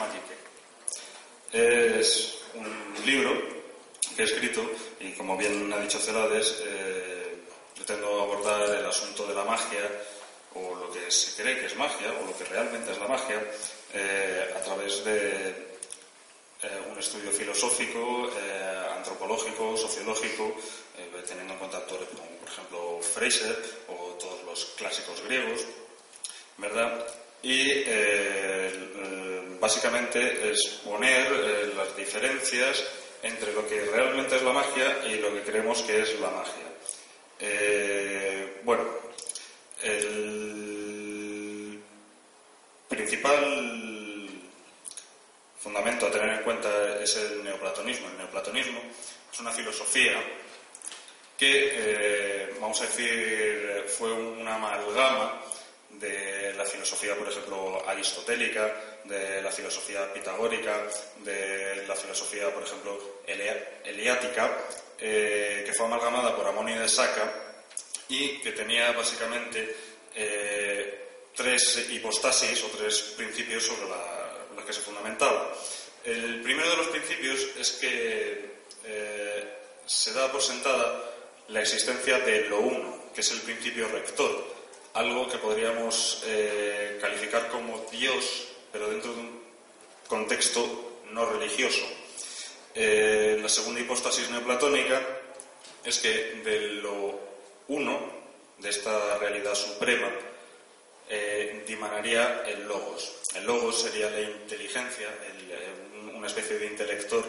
Magique. Es un libro que he escrito y, como bien ha dicho Celades, eh, pretendo abordar el asunto de la magia o lo que se cree que es magia o lo que realmente es la magia eh, a través de eh, un estudio filosófico, eh, antropológico, sociológico, teniendo en cuenta autores como por ejemplo Fraser o todos los clásicos griegos, ¿verdad? Y básicamente es poner las diferencias entre lo que realmente es la magia y lo que creemos que es la magia. bueno, el principal fundamento a tener en cuenta es el neoplatonismo. El neoplatonismo es una filosofía que, eh, vamos a decir, fue una amalgama de la filosofía, por ejemplo, aristotélica, de la filosofía pitagórica, de la filosofía, por ejemplo, eliática, eh, que fue amalgamada por Amonio de Saca y que tenía básicamente eh, tres hipostasis o tres principios sobre los que se fundamentaba. El primero de los principios es que eh, se da por sentada la existencia de lo uno, que es el principio rector, algo que podríamos eh, calificar como Dios, pero dentro de un contexto no religioso. la segunda hipostasis neoplatónica es que de lo uno, de esta realidad suprema, eh, dimanaría el logos. El logos sería la inteligencia, eh, una especie de intelector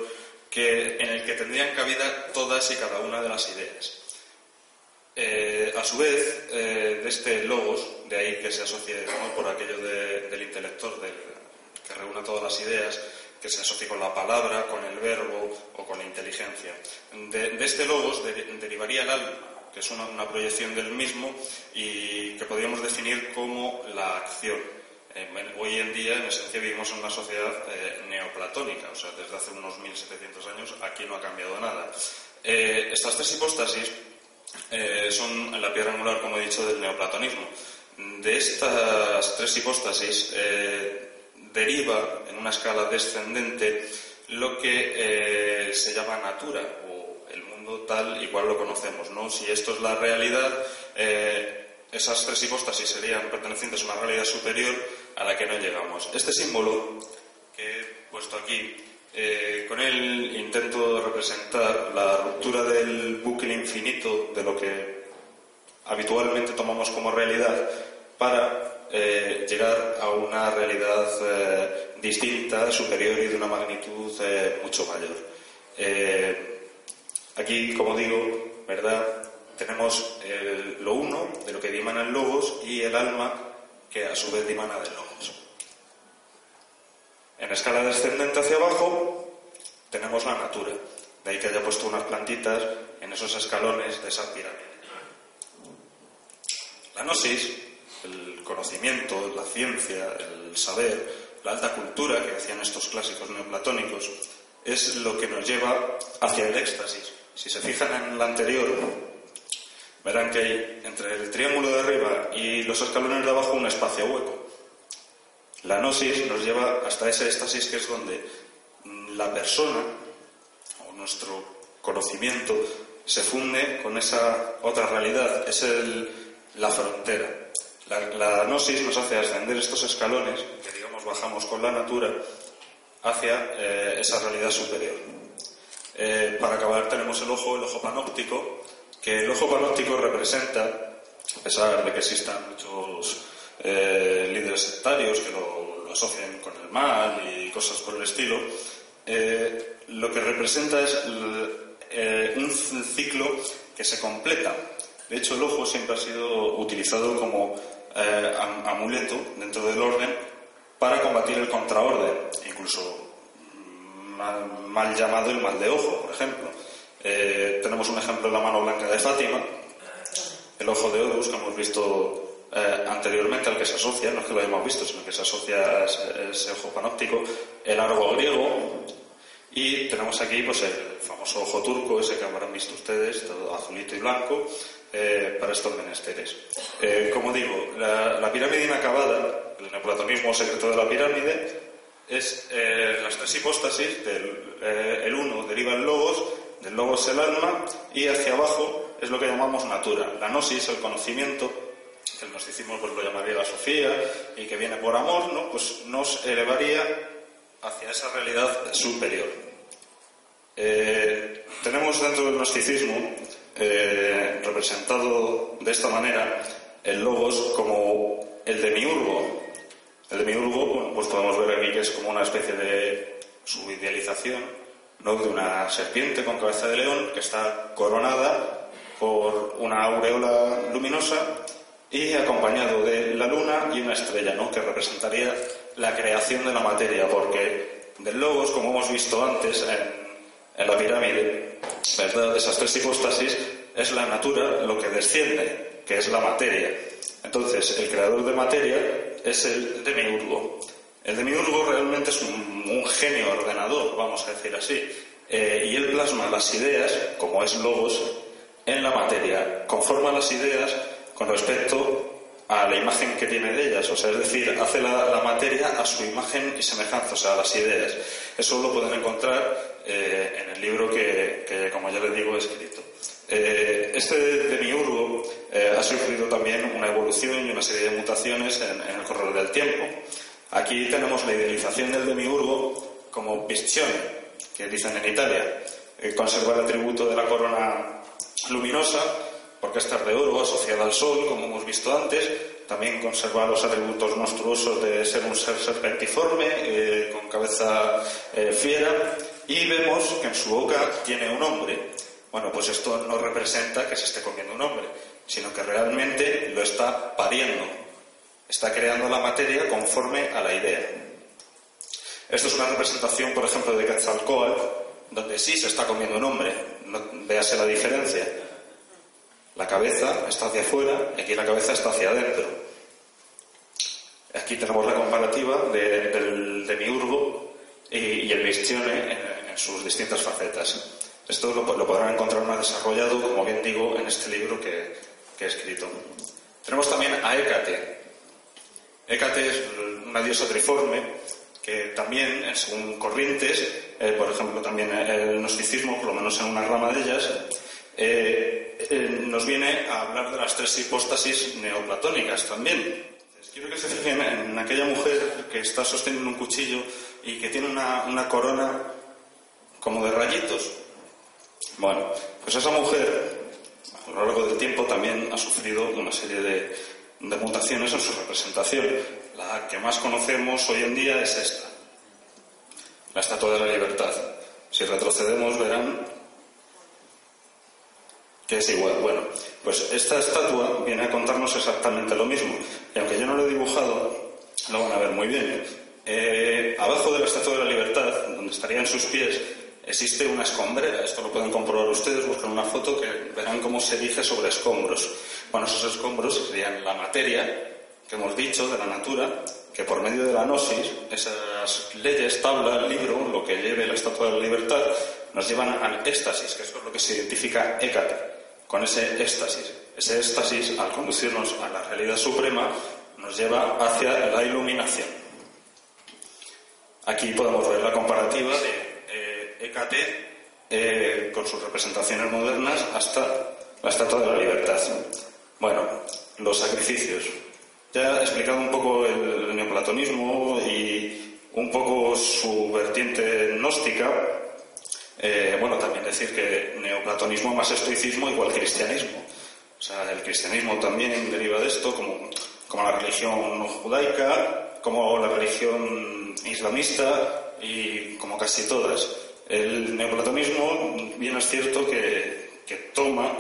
que, en el que tendrían cabida todas y cada una de las ideas. Eh, a su vez, de este logos, de ahí que se asocie por aquello del intelector, que reúna todas las ideas, que se asocie con la palabra, con el verbo o con la inteligencia. De, este logos derivaría el alma, que es una, proyección del mismo y que podríamos definir como la acción. Eh, hoy en día, en esencia, vivimos en una sociedad eh, neoplatónica, o sea, desde hace unos 1700 años aquí no ha cambiado nada. Eh, estas tres hipóstasis son la piedra angular, como he dicho, del neoplatonismo. De estas tres hipóstasis deriva, en una escala descendente, lo que se llama natura tal y cual lo conocemos. ¿no? Si esto es la realidad, eh, esas tres hipóstasis serían pertenecientes a una realidad superior a la que no llegamos. Este símbolo que he puesto aquí, eh, con él intento representar la ruptura del bucle infinito de lo que habitualmente tomamos como realidad para eh, llegar a una realidad distinta, superior y de una magnitud mucho mayor. Aquí, como digo, ¿verdad? Tenemos lo uno de lo que dimana el logos y el alma que a su vez dimana del logos. En escala descendente hacia abajo tenemos la natura. De ahí que haya puesto unas plantitas en esos escalones de esa pirámide. La gnosis, el conocimiento, la ciencia, el saber, la alta cultura que decían estos clásicos neoplatónicos, es lo que nos lleva hacia el éxtasis, si se fijan en la anterior, verán que hay entre el triángulo de arriba y los escalones de abajo un espacio hueco. La gnosis nos lleva hasta ese éxtasis que es donde la persona o nuestro conocimiento se funde con esa otra realidad, es la frontera. La, gnosis nos hace ascender estos escalones, que digamos bajamos con la natura, hacia eh, esa realidad superior. Eh, para acabar tenemos el ojo, el ojo panóptico, que el ojo panóptico representa, a pesar de que existan muchos eh, líderes sectarios que lo, asocian con el mal y cosas por el estilo, eh, lo que representa es un ciclo que se completa. De hecho, el ojo siempre ha sido utilizado como amuleto dentro del orden para combatir el contraorden, incluso mal, llamado el mal de ojo, por ejemplo. Eh, tenemos un ejemplo en la mano blanca de Fátima, el ojo de Horus, que hemos visto eh, anteriormente, al que se asocia, no es que lo hayamos visto, sino que se asocia a ese, ojo panóptico, el árbol griego, y tenemos aquí pues, el famoso ojo turco, ese que habrán visto ustedes, todo azulito y blanco, eh, para estos menesteres. como digo, la, la, pirámide inacabada, el neoplatonismo secreto de la pirámide, es eh, las tres hipóstasis, del, eh, el uno deriva el logos, del logos el alma, y hacia abajo es lo que llamamos natura. La gnosis, el conocimiento, el gnosticismo pues, lo llamaría la sofía, y que viene por amor, ¿no? pues nos elevaría hacia esa realidad superior. Eh, tenemos dentro del gnosticismo representado de esta manera el logos como el demiurgo, el demiurgo, pues podemos ver aquí que es como una especie de subidealización ¿no? de una serpiente con cabeza de león que está coronada por una aureola luminosa y acompañado de la luna y una estrella, ¿no? que representaría la creación de la materia, porque del logos, como hemos visto antes en, la pirámide, ¿verdad? esas tres hipóstasis, es la natura lo que desciende, que es la materia. Entonces, el creador de materia es el demiurgo. El demiurgo realmente es un, genio ordenador, vamos a decir así, eh, y él plasma las ideas, como es logos, en la materia, conforma las ideas con respecto a la imagen que tiene de ellas, o sea, es decir, hace la, materia a su imagen y semejanza, o sea, a las ideas. Eso lo pueden encontrar eh, en el libro que, como ya les digo, he escrito. Eh, este demiurgo eh, ha sufrido también una evolución y una serie de mutaciones en, el correr del tiempo. Aquí tenemos la idealización del demiurgo como visione, que dicen en Italia. Eh, conserva el atributo de la corona luminosa, porque esta es de oro asociada al sol, como hemos visto antes. También conserva los atributos monstruosos de ser un ser serpentiforme, con cabeza fiera. Y vemos que en su boca tiene un hombre, bueno, pues esto no representa que se esté comiendo un hombre, sino que realmente lo está pariendo. Está creando la materia conforme a la idea. Esto es una representación, por ejemplo, de Quetzalcoatl, donde sí se está comiendo un hombre. véase la diferencia. La cabeza está hacia afuera y aquí la cabeza está hacia adentro. Aquí tenemos la comparativa del demiurgo y, el Vistione en sus distintas facetas. Esto lo, podrán encontrar más desarrollado, como bien digo, en este libro que, he escrito. Tenemos también a Hécate. Hécate es una diosa triforme que también, según corrientes, eh, por ejemplo, también el gnosticismo, por lo menos en una rama de ellas, eh, eh, nos viene a hablar de las tres hipóstasis neoplatónicas también. Quiero que se fijen en aquella mujer que está sosteniendo un cuchillo y que tiene una, una corona como de rayitos. Bueno, pues esa mujer a lo largo del tiempo también ha sufrido una serie de, mutaciones en su representación. La que más conocemos hoy en día es esta, la Estatua de la Libertad. Si retrocedemos verán que es igual. Bueno, pues esta estatua viene a contarnos exactamente lo mismo. Y aunque yo no lo he dibujado, lo van a ver muy bien. Eh, abajo de la Estatua de la Libertad, donde estarían sus pies, existe una escombrera. Esto lo pueden comprobar ustedes, buscan una foto que verán cómo se dice sobre escombros. Bueno, esos escombros serían la materia que hemos dicho de la natura, que por medio de la gnosis, esas leyes, tabla, libro, lo que lleve la estatua de la libertad, nos llevan al éxtasis, que eso es lo que se identifica Hécate, con ese éxtasis. Ese éxtasis, al conducirnos a la realidad suprema, nos lleva hacia la iluminación. Aquí podemos ver la comparativa de Hécate eh, con sus representaciones modernas hasta la Estatua de la Libertad. Bueno, los sacrificios. Ya he explicado un poco el neoplatonismo y un poco su vertiente gnóstica. Eh, bueno, también decir que neoplatonismo más estoicismo igual cristianismo. O sea, el cristianismo también deriva de esto, como, como la religión judaica, como la religión islamista y como casi todas. El neoplatonismo, bien es cierto que, toma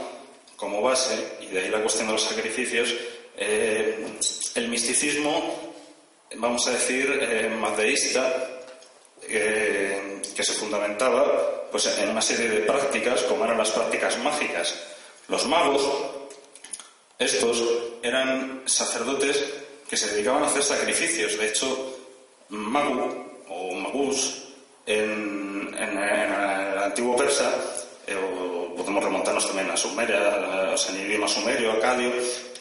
como base, y de ahí la cuestión de los sacrificios, eh, el misticismo, vamos a decir, eh, madeísta, eh, que se fundamentaba pues, en una serie de prácticas, como eran las prácticas mágicas. Los magos, estos, eran sacerdotes que se dedicaban a hacer sacrificios. De hecho, magu o magus en, el antiguo persa eh, o podemos remontarnos también a Sumeria, o sea, en idioma sumerio, acadio,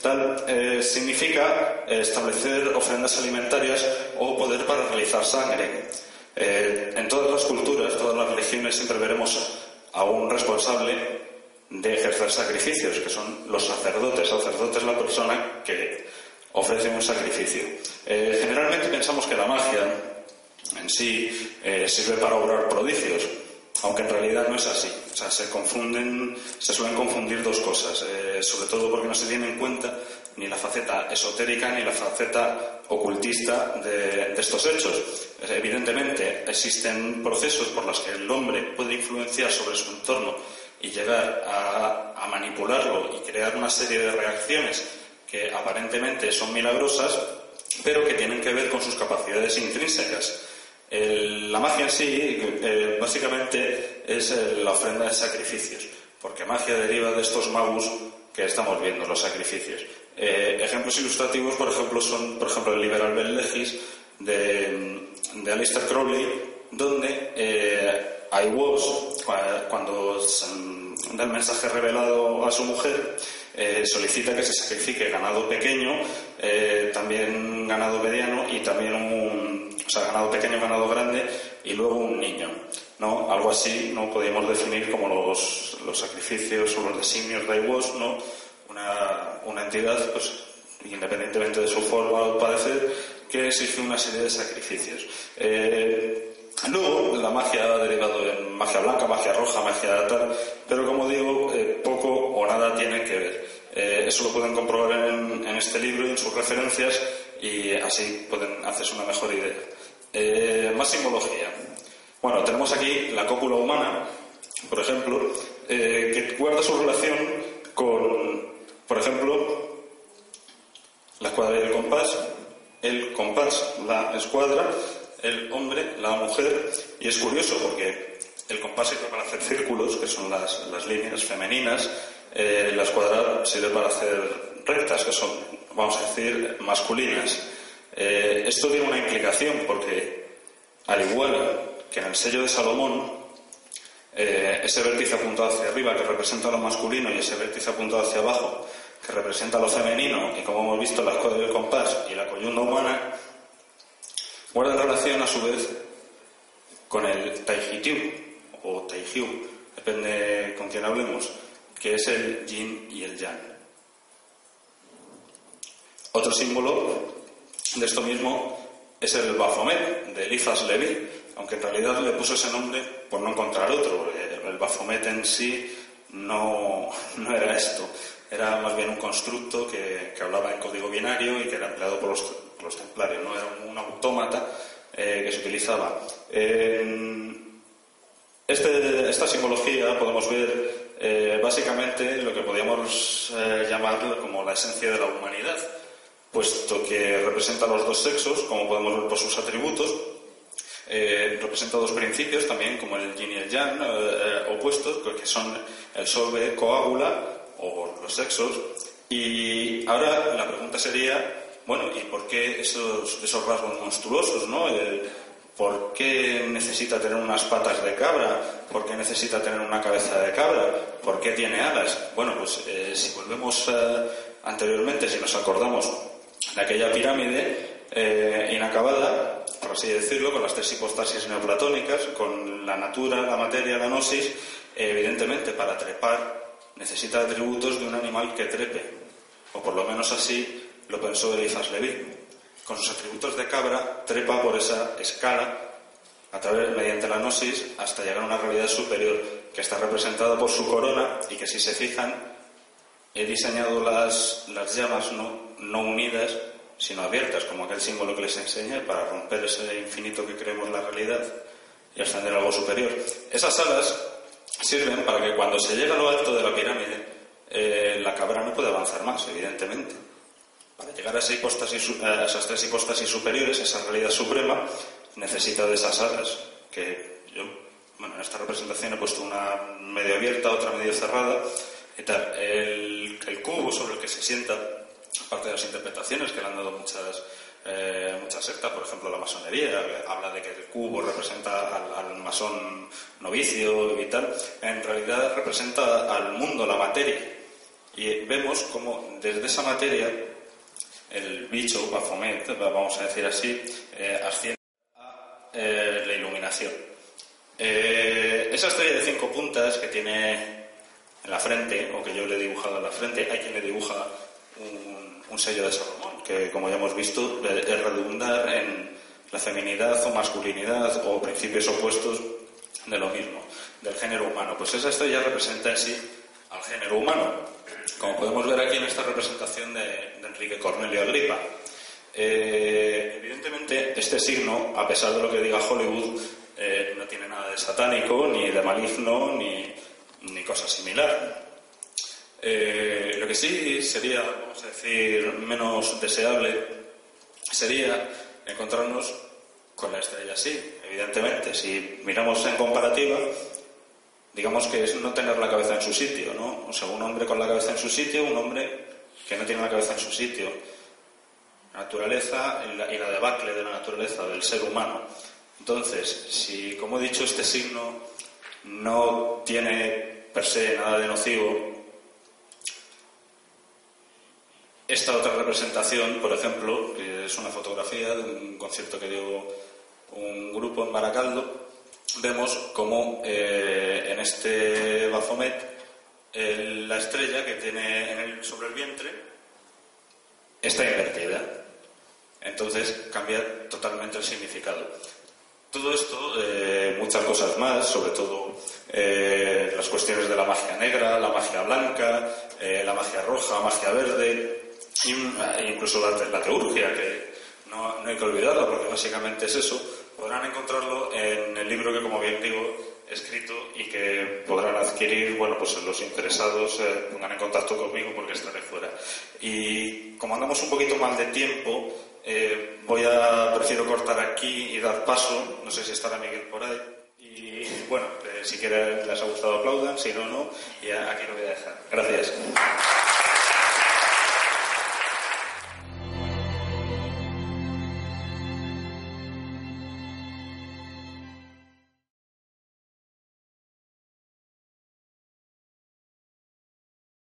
tal, eh, significa establecer ofrendas alimentarias o poder para realizar sangre. En todas las culturas, todas las religiones, siempre veremos a un responsable de ejercer sacrificios, que son los sacerdotes. Sacerdote es la persona que ofrece un sacrificio. generalmente pensamos que la magia en sí eh, sirve para obrar prodigios, aunque en realidad no es así. O sea, se confunden, se suelen confundir dos cosas, eh, sobre todo porque no se tiene en cuenta ni la faceta esotérica ni la faceta ocultista de, estos hechos. Evidentemente, existen procesos por los que el hombre puede influenciar sobre su entorno y llegar a, a manipularlo y crear una serie de reacciones que aparentemente son milagrosas, pero que tienen que ver con sus capacidades intrínsecas la magia en sí, eh, básicamente, es la ofrenda de sacrificios, porque magia deriva de estos magos que estamos viendo, los sacrificios. Eh, ejemplos ilustrativos, por ejemplo, son, por ejemplo, el Liberal Bell Legis de, de Alistair Crowley, donde eh, Iwas, cuando da el mensaje revelado a su mujer, eh, solicita que se sacrifique ganado pequeño, también ganado mediano y también un o sea, ganado pequeño, ganado grande y luego un niño. ¿no? Algo así no podríamos definir como los, los sacrificios o los designios de IWOS, ¿no? Una, una, entidad, pues, independientemente de su forma o padecer, que exige una serie de sacrificios. Eh, luego, la magia ha derivado en magia blanca, magia roja, magia tal, pero como digo, eh, poco o nada tiene que ver. Eh, eso lo pueden comprobar en, este libro y en sus referencias y así pueden hacerse una mejor idea. Eh, más simbología. Bueno, tenemos aquí la cópula humana, por ejemplo, eh, que guarda su relación con, por ejemplo, la escuadra y el compás, el compás, la escuadra, el hombre, la mujer, y es curioso porque el compás sirve para hacer círculos, que son las líneas femeninas, eh, la escuadra sirve para hacer rectas, que son, vamos a decir, masculinas. Eh, esto tiene una implicación porque, al igual que en el sello de Salomón, eh, ese vértice apuntado hacia arriba que representa lo masculino y ese vértice apuntado hacia abajo que representa lo femenino y como hemos visto la escuadra del compás y la coyunda humana, guardan relación a su vez con el Taijitiu o Taijiu, depende con quién hablemos, que es el yin y el yang. Otro símbolo de esto mismo es el Baphomet de Eliphas Levi, aunque en realidad le puso ese nombre por no encontrar otro. El Baphomet en sí no, no era esto, era más bien un constructo que, hablaba en código binario y que era empleado por los, los templarios, no era un autómata eh, que se utilizaba. Este, esta simbología podemos ver eh, básicamente lo que podríamos eh, llamar como la esencia de la humanidad puesto que representa los dos sexos, como podemos ver por sus atributos. Eh, representa dos principios también, como el yin y el yang, eh, opuestos, que son el solve coágula, o los sexos. Y ahora la pregunta sería, bueno, ¿y por qué esos, esos rasgos monstruosos, no? ¿Por qué necesita tener unas patas de cabra? ¿Por qué necesita tener una cabeza de cabra? ¿Por qué tiene alas? Bueno, pues si volvemos anteriormente, si nos acordamos de aquella pirámide eh, inacabada, por así decirlo, con las tres hipostasis neoplatónicas, con la natura, la materia, la gnosis, evidentemente para trepar necesita atributos de un animal que trepe, o por lo menos así lo pensó Elizas Leví. Con sus atributos de cabra trepa por esa escala a través mediante la gnosis hasta llegar a una realidad superior que está representada por su corona y que si se fijan he diseñado las, las llamas no no unidas, sino abiertas, como aquel símbolo que les enseñé, para romper ese infinito que creemos la realidad y ascender a algo superior. Esas alas sirven para que cuando se llega a lo alto de la pirámide, eh, la cabra no puede avanzar más, evidentemente. Para llegar a, esas tres hipostasis superiores, esa realidad suprema, necesita de esas alas, que yo, bueno, en esta representación he puesto una medio abierta, otra medio cerrada, y tal. el cubo sobre el que se sienta aparte de las interpretaciones que le han dado muchas, eh, esta secta, por ejemplo la masonería, habla de que el cubo representa al, masón novicio y tal, en realidad representa al mundo, la materia. Y vemos como desde esa materia el bicho, Baphomet, vamos a decir así, eh, asciende a eh, la iluminación. Eh, esa estrella de cinco puntas que tiene en la frente, o que yo le he dibujado en la frente, hay quien le dibuja un, sello de Salomón, que como ya hemos visto es redundar en la feminidad o masculinidad o principios opuestos de lo mismo, del género humano. Pues esa estrella representa en sí al género humano, como podemos ver aquí en esta representación de, Enrique Cornelio Agripa. Eh, evidentemente, este signo, a pesar de lo que diga Hollywood, eh, no tiene nada de satánico, ni de maligno, ni, ni cosa similar. Eh, lo que sí sería, vamos a decir, menos deseable sería encontrarnos con la estrella así. Evidentemente, si miramos en comparativa, digamos que es no tener la cabeza en su sitio, ¿no? O sea, un hombre con la cabeza en su sitio, un hombre que no tiene la cabeza en su sitio. Naturaleza y la, y la debacle de la naturaleza, del ser humano. Entonces, si, como he dicho, este signo no tiene per se nada de nocivo, esta otra representación, por ejemplo, que es una fotografía de un concierto que dio un grupo en Baracaldo, vemos como eh, en este Bafomet la estrella que tiene sobre el vientre está invertida. Entonces cambia totalmente el significado. Todo esto, eh, muchas cosas más, sobre todo eh, las cuestiones de la magia negra, la magia blanca, la magia roja, magia verde, incluso la, la teurgia, que no, no hay que olvidarla porque básicamente es eso, podrán encontrarlo en el libro que, como bien digo, he escrito y que podrán adquirir, bueno, pues los interesados eh, pongan en contacto conmigo porque estaré fuera. Y como andamos un poquito mal de tiempo, eh, voy a, prefiero cortar aquí y dar paso, no sé si estará Miguel por ahí. Y bueno, eh, si quieren les ha gustado aplaudan, si no, no, y aquí lo voy a dejar. Gracias.